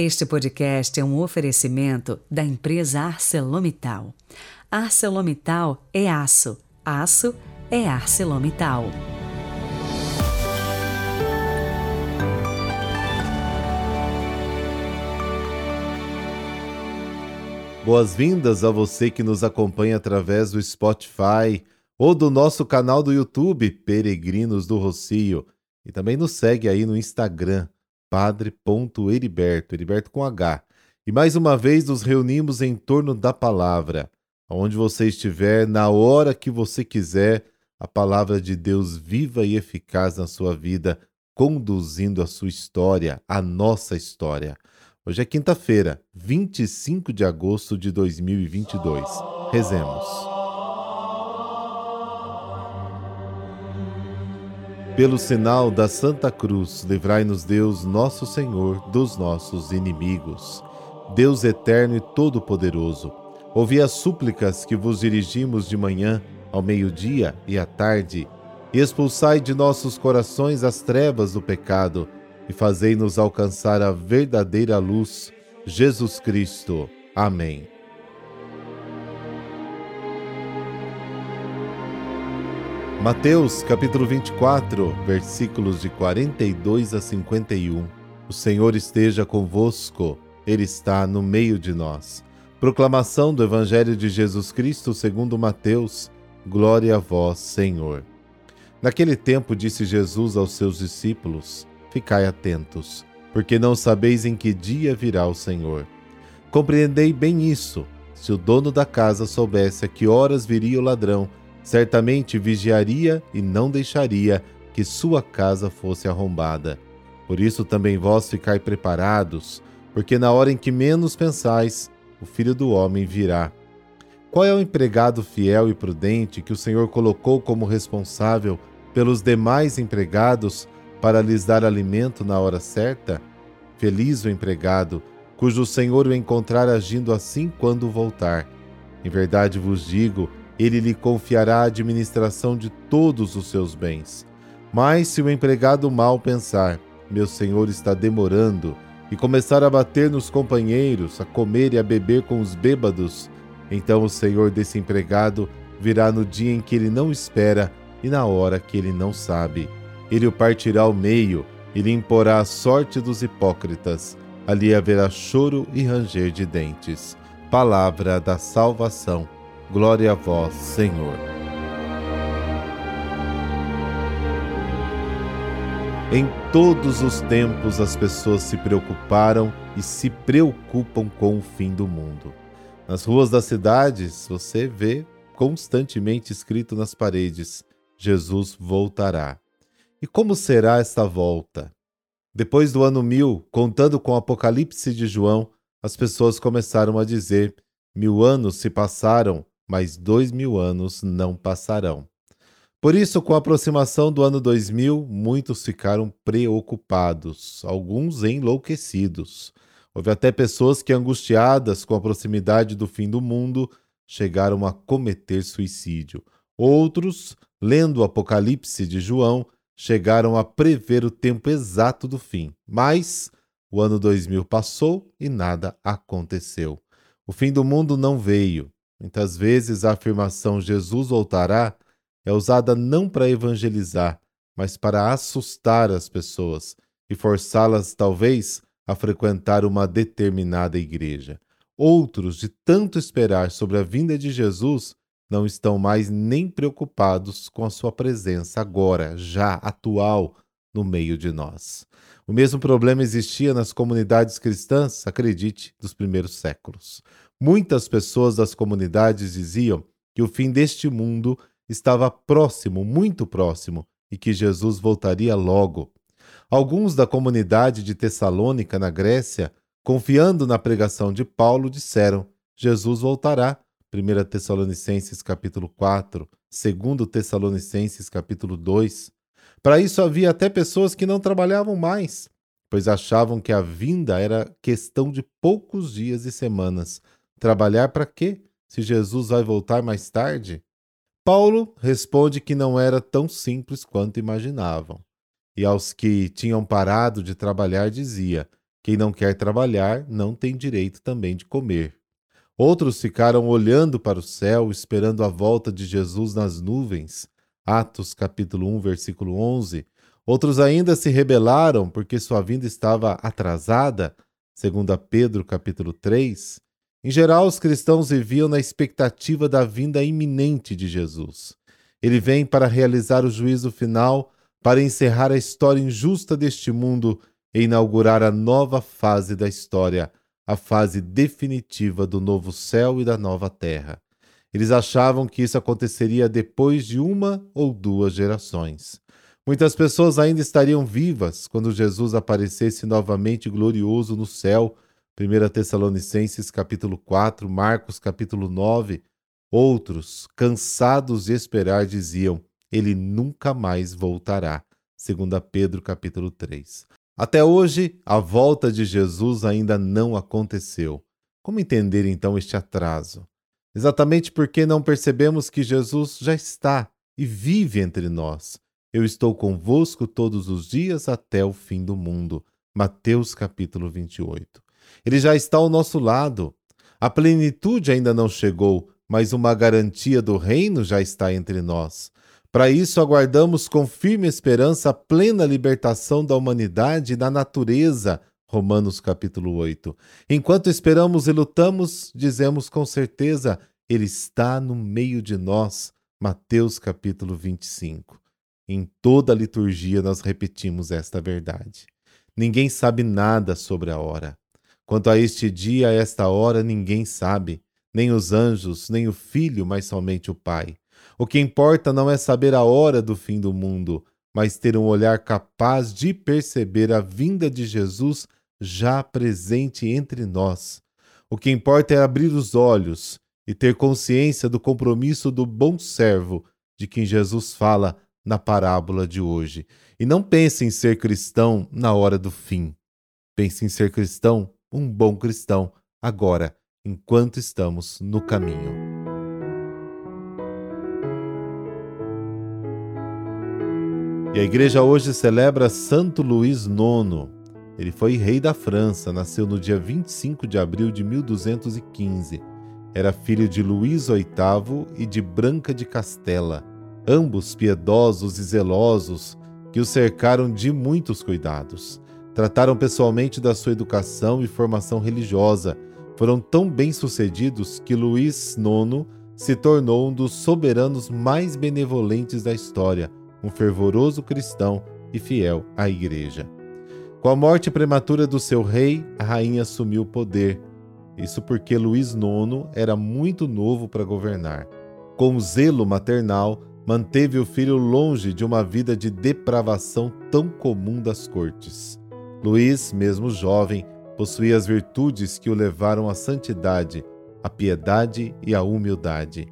Este podcast é um oferecimento da empresa ArcelorMittal. ArcelorMittal é aço, aço é ArcelorMittal. Boas-vindas a você que nos acompanha através do Spotify ou do nosso canal do YouTube, Peregrinos do Rocio. E também nos segue aí no Instagram, padre.heriberto, Heriberto com H. E mais uma vez nos reunimos em torno da palavra. Onde você estiver, na hora que você quiser, a palavra de Deus viva e eficaz na sua vida, conduzindo a sua história, a nossa história. Hoje é quinta-feira, 25 de agosto de 2022. Rezemos. Pelo sinal da Santa Cruz, livrai-nos Deus, nosso Senhor, dos nossos inimigos. Deus eterno e todo-poderoso, ouvi as súplicas que vos dirigimos de manhã, ao meio-dia e à tarde, e expulsai de nossos corações as trevas do pecado, e fazei-nos alcançar a verdadeira luz, Jesus Cristo. Amém. Mateus capítulo 24, versículos de 42 a 51. O Senhor esteja convosco, Ele está no meio de nós. Proclamação do Evangelho de Jesus Cristo segundo Mateus. Glória a vós, Senhor. Naquele tempo disse Jesus aos seus discípulos: Ficai atentos, porque não sabeis em que dia virá o Senhor. Compreendei bem isso. Se o dono da casa soubesse a que horas viria o ladrão, certamente vigiaria e não deixaria que sua casa fosse arrombada. Por isso também vós ficai preparados, porque na hora em que menos pensais, o filho do homem virá. Qual é o empregado fiel e prudente que o Senhor colocou como responsável pelos demais empregados para lhes dar alimento na hora certa? Feliz o empregado, cujo Senhor o encontrar agindo assim quando voltar. Em verdade vos digo ele lhe confiará a administração de todos os seus bens. Mas se o empregado mal pensar, meu senhor está demorando, e começar a bater nos companheiros, a comer e a beber com os bêbados, então o senhor desse empregado virá no dia em que ele não espera e na hora que ele não sabe. Ele o partirá ao meio e lhe imporá a sorte dos hipócritas. Ali haverá choro e ranger de dentes. Palavra da salvação. Glória a vós, Senhor. Em todos os tempos as pessoas se preocuparam e se preocupam com o fim do mundo. Nas ruas das cidades, você vê constantemente escrito nas paredes: Jesus voltará. E como será esta volta? Depois do ano mil, contando com o Apocalipse de João, as pessoas começaram a dizer: mil anos se passaram mas dois mil anos não passarão. Por isso, com a aproximação do ano 2000, muitos ficaram preocupados, alguns enlouquecidos. Houve até pessoas que, angustiadas com a proximidade do fim do mundo, chegaram a cometer suicídio. Outros, lendo o Apocalipse de João, chegaram a prever o tempo exato do fim. Mas o ano 2000 passou e nada aconteceu. O fim do mundo não veio. Muitas vezes a afirmação Jesus voltará é usada não para evangelizar, mas para assustar as pessoas e forçá-las, talvez, a frequentar uma determinada igreja. Outros, de tanto esperar sobre a vinda de Jesus, não estão mais nem preocupados com a sua presença agora, já atual, no meio de nós. O mesmo problema existia nas comunidades cristãs, acredite, dos primeiros séculos. Muitas pessoas das comunidades diziam que o fim deste mundo estava próximo, muito próximo, e que Jesus voltaria logo. Alguns da comunidade de Tessalônica, na Grécia, confiando na pregação de Paulo, disseram: Jesus voltará. 1 Tessalonicenses capítulo 4, 2 Tessalonicenses capítulo 2. Para isso havia até pessoas que não trabalhavam mais, pois achavam que a vinda era questão de poucos dias e semanas, Trabalhar para quê? Se Jesus vai voltar mais tarde? Paulo responde que não era tão simples quanto imaginavam. E aos que tinham parado de trabalhar, dizia: Quem não quer trabalhar não tem direito também de comer. Outros ficaram olhando para o céu, esperando a volta de Jesus nas nuvens. Atos capítulo 1, versículo 11. Outros ainda se rebelaram porque sua vinda estava atrasada, segundo Pedro capítulo 3. Em geral, os cristãos viviam na expectativa da vinda iminente de Jesus. Ele vem para realizar o juízo final, para encerrar a história injusta deste mundo e inaugurar a nova fase da história, a fase definitiva do novo céu e da nova terra. Eles achavam que isso aconteceria depois de uma ou duas gerações. Muitas pessoas ainda estariam vivas quando Jesus aparecesse novamente glorioso no céu. 1 Tessalonicenses capítulo 4, Marcos capítulo 9. Outros, cansados de esperar, diziam: ele nunca mais voltará. 2 Pedro capítulo 3. Até hoje, a volta de Jesus ainda não aconteceu. Como entender então este atraso? Exatamente porque não percebemos que Jesus já está e vive entre nós. Eu estou convosco todos os dias até o fim do mundo. Mateus capítulo 28. Ele já está ao nosso lado. A plenitude ainda não chegou, mas uma garantia do reino já está entre nós. Para isso, aguardamos com firme esperança a plena libertação da humanidade e da natureza. Romanos capítulo 8. Enquanto esperamos e lutamos, dizemos com certeza: Ele está no meio de nós. Mateus capítulo 25. Em toda a liturgia nós repetimos esta verdade. Ninguém sabe nada sobre a hora. Quanto a este dia, a esta hora, ninguém sabe, nem os anjos, nem o Filho, mas somente o Pai. O que importa não é saber a hora do fim do mundo, mas ter um olhar capaz de perceber a vinda de Jesus já presente entre nós. O que importa é abrir os olhos e ter consciência do compromisso do bom servo de quem Jesus fala na parábola de hoje. E não pense em ser cristão na hora do fim. Pense em ser cristão, um bom cristão, agora, enquanto estamos no caminho. E a igreja hoje celebra Santo Luís IX. Ele foi rei da França, nasceu no dia 25 de abril de 1215. Era filho de Luís VIII e de Branca de Castela, ambos piedosos e zelosos, que o cercaram de muitos cuidados. Trataram pessoalmente da sua educação e formação religiosa. Foram tão bem-sucedidos que Luís IX se tornou um dos soberanos mais benevolentes da história um fervoroso cristão e fiel à Igreja. Com a morte prematura do seu rei, a rainha assumiu o poder. Isso porque Luís IX era muito novo para governar. Com zelo maternal, manteve o filho longe de uma vida de depravação tão comum das cortes. Luís, mesmo jovem, possuía as virtudes que o levaram à santidade, a piedade e a humildade.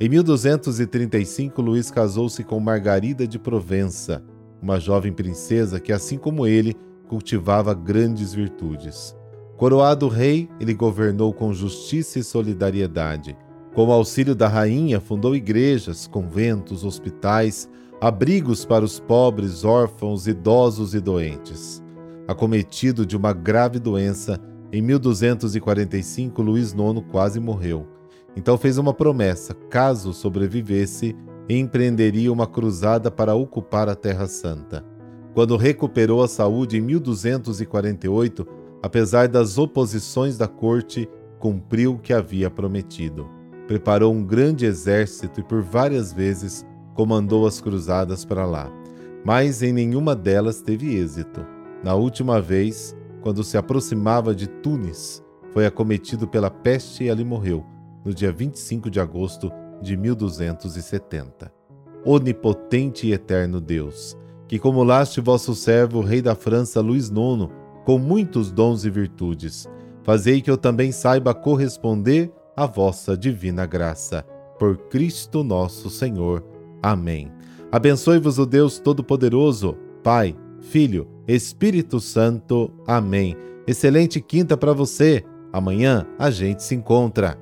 Em 1235, Luís casou-se com Margarida de Provença, uma jovem princesa que, assim como ele, cultivava grandes virtudes. Coroado rei, ele governou com justiça e solidariedade. Com o auxílio da rainha, fundou igrejas, conventos, hospitais, abrigos para os pobres, órfãos, idosos e doentes. Acometido de uma grave doença, em 1245 Luís IX quase morreu. Então fez uma promessa: caso sobrevivesse, empreenderia uma cruzada para ocupar a Terra Santa. Quando recuperou a saúde em 1248, apesar das oposições da corte, cumpriu o que havia prometido. Preparou um grande exército e por várias vezes comandou as cruzadas para lá, mas em nenhuma delas teve êxito. Na última vez, quando se aproximava de Tunis, foi acometido pela peste e ali morreu no dia 25 de agosto de 1270. Onipotente e eterno Deus, que comulaste vosso servo, rei da França Luís IX, com muitos dons e virtudes, fazei que eu também saiba corresponder à vossa divina graça. Por Cristo nosso Senhor. Amém. Abençoe-vos o Deus Todo-Poderoso, Pai, Filho, Espírito Santo. Amém. Excelente quinta para você. Amanhã a gente se encontra.